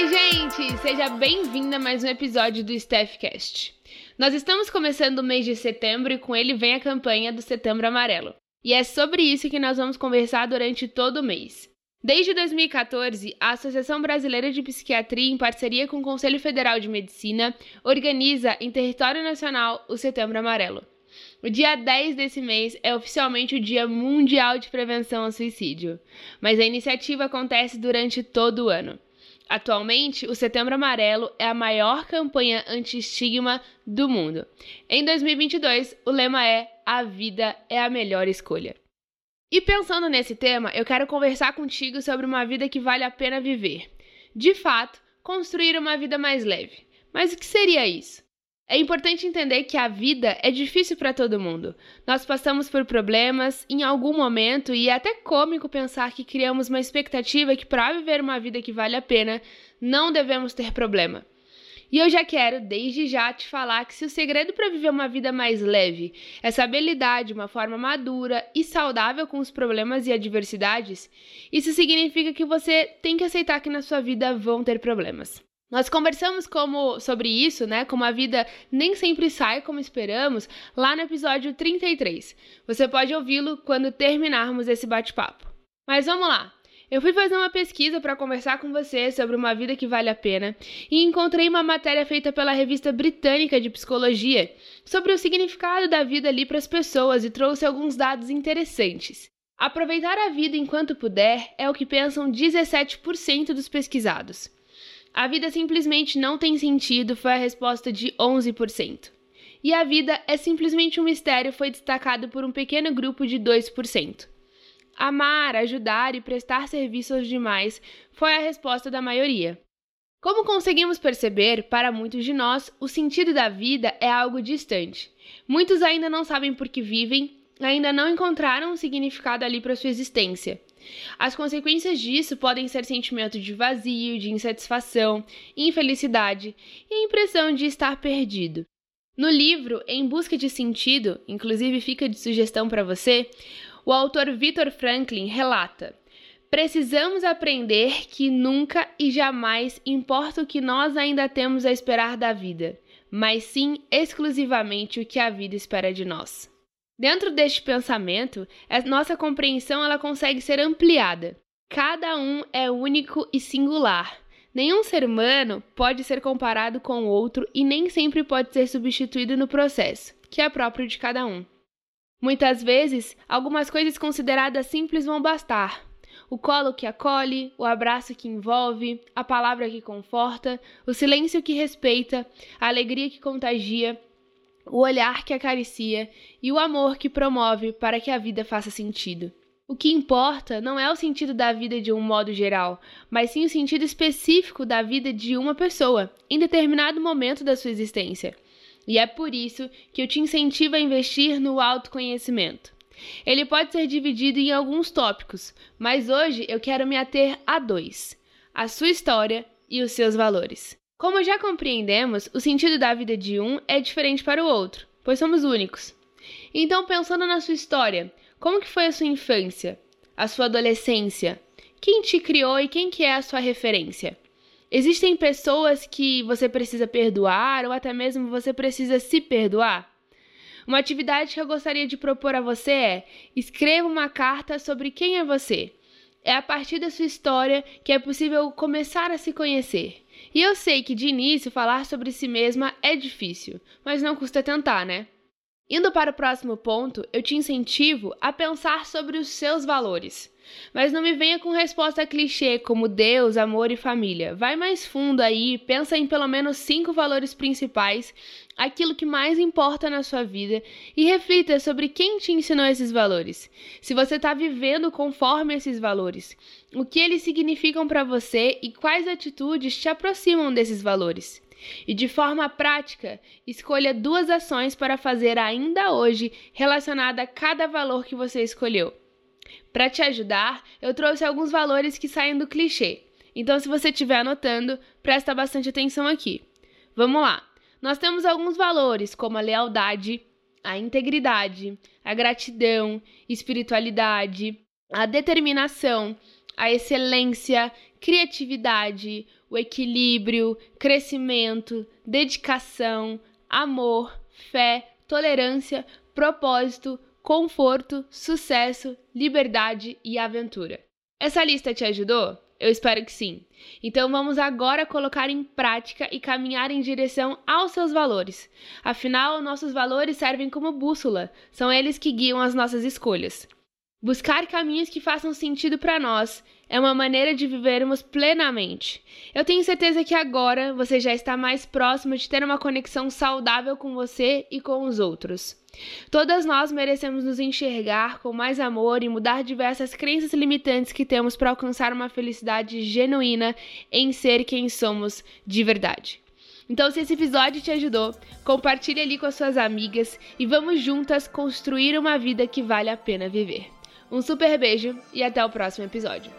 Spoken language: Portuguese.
Oi, gente! Seja bem-vinda a mais um episódio do Staffcast. Nós estamos começando o mês de setembro e com ele vem a campanha do Setembro Amarelo. E é sobre isso que nós vamos conversar durante todo o mês. Desde 2014, a Associação Brasileira de Psiquiatria, em parceria com o Conselho Federal de Medicina, organiza em território nacional o Setembro Amarelo. O dia 10 desse mês é oficialmente o Dia Mundial de Prevenção ao Suicídio, mas a iniciativa acontece durante todo o ano. Atualmente, o Setembro Amarelo é a maior campanha anti-estigma do mundo. Em 2022, o lema é A vida é a melhor escolha. E pensando nesse tema, eu quero conversar contigo sobre uma vida que vale a pena viver. De fato, construir uma vida mais leve. Mas o que seria isso? É importante entender que a vida é difícil para todo mundo. Nós passamos por problemas em algum momento e é até cômico pensar que criamos uma expectativa que para viver uma vida que vale a pena, não devemos ter problema. E eu já quero, desde já, te falar que se o segredo para viver uma vida mais leve é saber lidar de uma forma madura e saudável com os problemas e adversidades, isso significa que você tem que aceitar que na sua vida vão ter problemas. Nós conversamos como, sobre isso, né? Como a vida nem sempre sai como esperamos, lá no episódio 33. Você pode ouvi-lo quando terminarmos esse bate-papo. Mas vamos lá! Eu fui fazer uma pesquisa para conversar com você sobre uma vida que vale a pena e encontrei uma matéria feita pela revista britânica de psicologia sobre o significado da vida ali para as pessoas e trouxe alguns dados interessantes. Aproveitar a vida enquanto puder é o que pensam 17% dos pesquisados. A vida simplesmente não tem sentido foi a resposta de 11%. E a vida é simplesmente um mistério foi destacado por um pequeno grupo de 2%. Amar, ajudar e prestar serviço aos demais foi a resposta da maioria. Como conseguimos perceber, para muitos de nós, o sentido da vida é algo distante. Muitos ainda não sabem por que vivem, ainda não encontraram um significado ali para sua existência. As consequências disso podem ser sentimento de vazio, de insatisfação, infelicidade e a impressão de estar perdido. No livro Em Busca de Sentido, inclusive fica de sugestão para você, o autor Victor Franklin relata: Precisamos aprender que nunca e jamais importa o que nós ainda temos a esperar da vida, mas sim exclusivamente o que a vida espera de nós. Dentro deste pensamento, a nossa compreensão ela consegue ser ampliada. Cada um é único e singular. Nenhum ser humano pode ser comparado com outro e nem sempre pode ser substituído no processo, que é próprio de cada um. Muitas vezes, algumas coisas consideradas simples vão bastar. O colo que acolhe, o abraço que envolve, a palavra que conforta, o silêncio que respeita, a alegria que contagia, o olhar que acaricia e o amor que promove para que a vida faça sentido. O que importa não é o sentido da vida de um modo geral, mas sim o sentido específico da vida de uma pessoa, em determinado momento da sua existência. E é por isso que eu te incentivo a investir no autoconhecimento. Ele pode ser dividido em alguns tópicos, mas hoje eu quero me ater a dois: a sua história e os seus valores. Como já compreendemos, o sentido da vida de um é diferente para o outro, pois somos únicos. Então, pensando na sua história, como que foi a sua infância, a sua adolescência? Quem te criou e quem que é a sua referência? Existem pessoas que você precisa perdoar ou até mesmo você precisa se perdoar? Uma atividade que eu gostaria de propor a você é: escreva uma carta sobre quem é você. É a partir da sua história que é possível começar a se conhecer. E eu sei que de início falar sobre si mesma é difícil, mas não custa tentar, né? Indo para o próximo ponto, eu te incentivo a pensar sobre os seus valores. Mas não me venha com resposta clichê como Deus, amor e família. Vai mais fundo aí, pensa em pelo menos cinco valores principais, aquilo que mais importa na sua vida e reflita sobre quem te ensinou esses valores. Se você está vivendo conforme esses valores, o que eles significam para você e quais atitudes te aproximam desses valores. E de forma prática, escolha duas ações para fazer ainda hoje relacionada a cada valor que você escolheu. Para te ajudar, eu trouxe alguns valores que saem do clichê. Então, se você estiver anotando, presta bastante atenção aqui. Vamos lá. Nós temos alguns valores, como a lealdade, a integridade, a gratidão, espiritualidade, a determinação, a excelência, criatividade, o equilíbrio, crescimento, dedicação, amor, fé, tolerância, propósito, conforto, sucesso, liberdade e aventura. Essa lista te ajudou? Eu espero que sim. Então vamos agora colocar em prática e caminhar em direção aos seus valores. Afinal, nossos valores servem como bússola, são eles que guiam as nossas escolhas. Buscar caminhos que façam sentido para nós é uma maneira de vivermos plenamente. Eu tenho certeza que agora você já está mais próximo de ter uma conexão saudável com você e com os outros. Todas nós merecemos nos enxergar com mais amor e mudar diversas crenças limitantes que temos para alcançar uma felicidade genuína em ser quem somos de verdade. Então, se esse episódio te ajudou, compartilhe ali com as suas amigas e vamos juntas construir uma vida que vale a pena viver. Um super beijo e até o próximo episódio.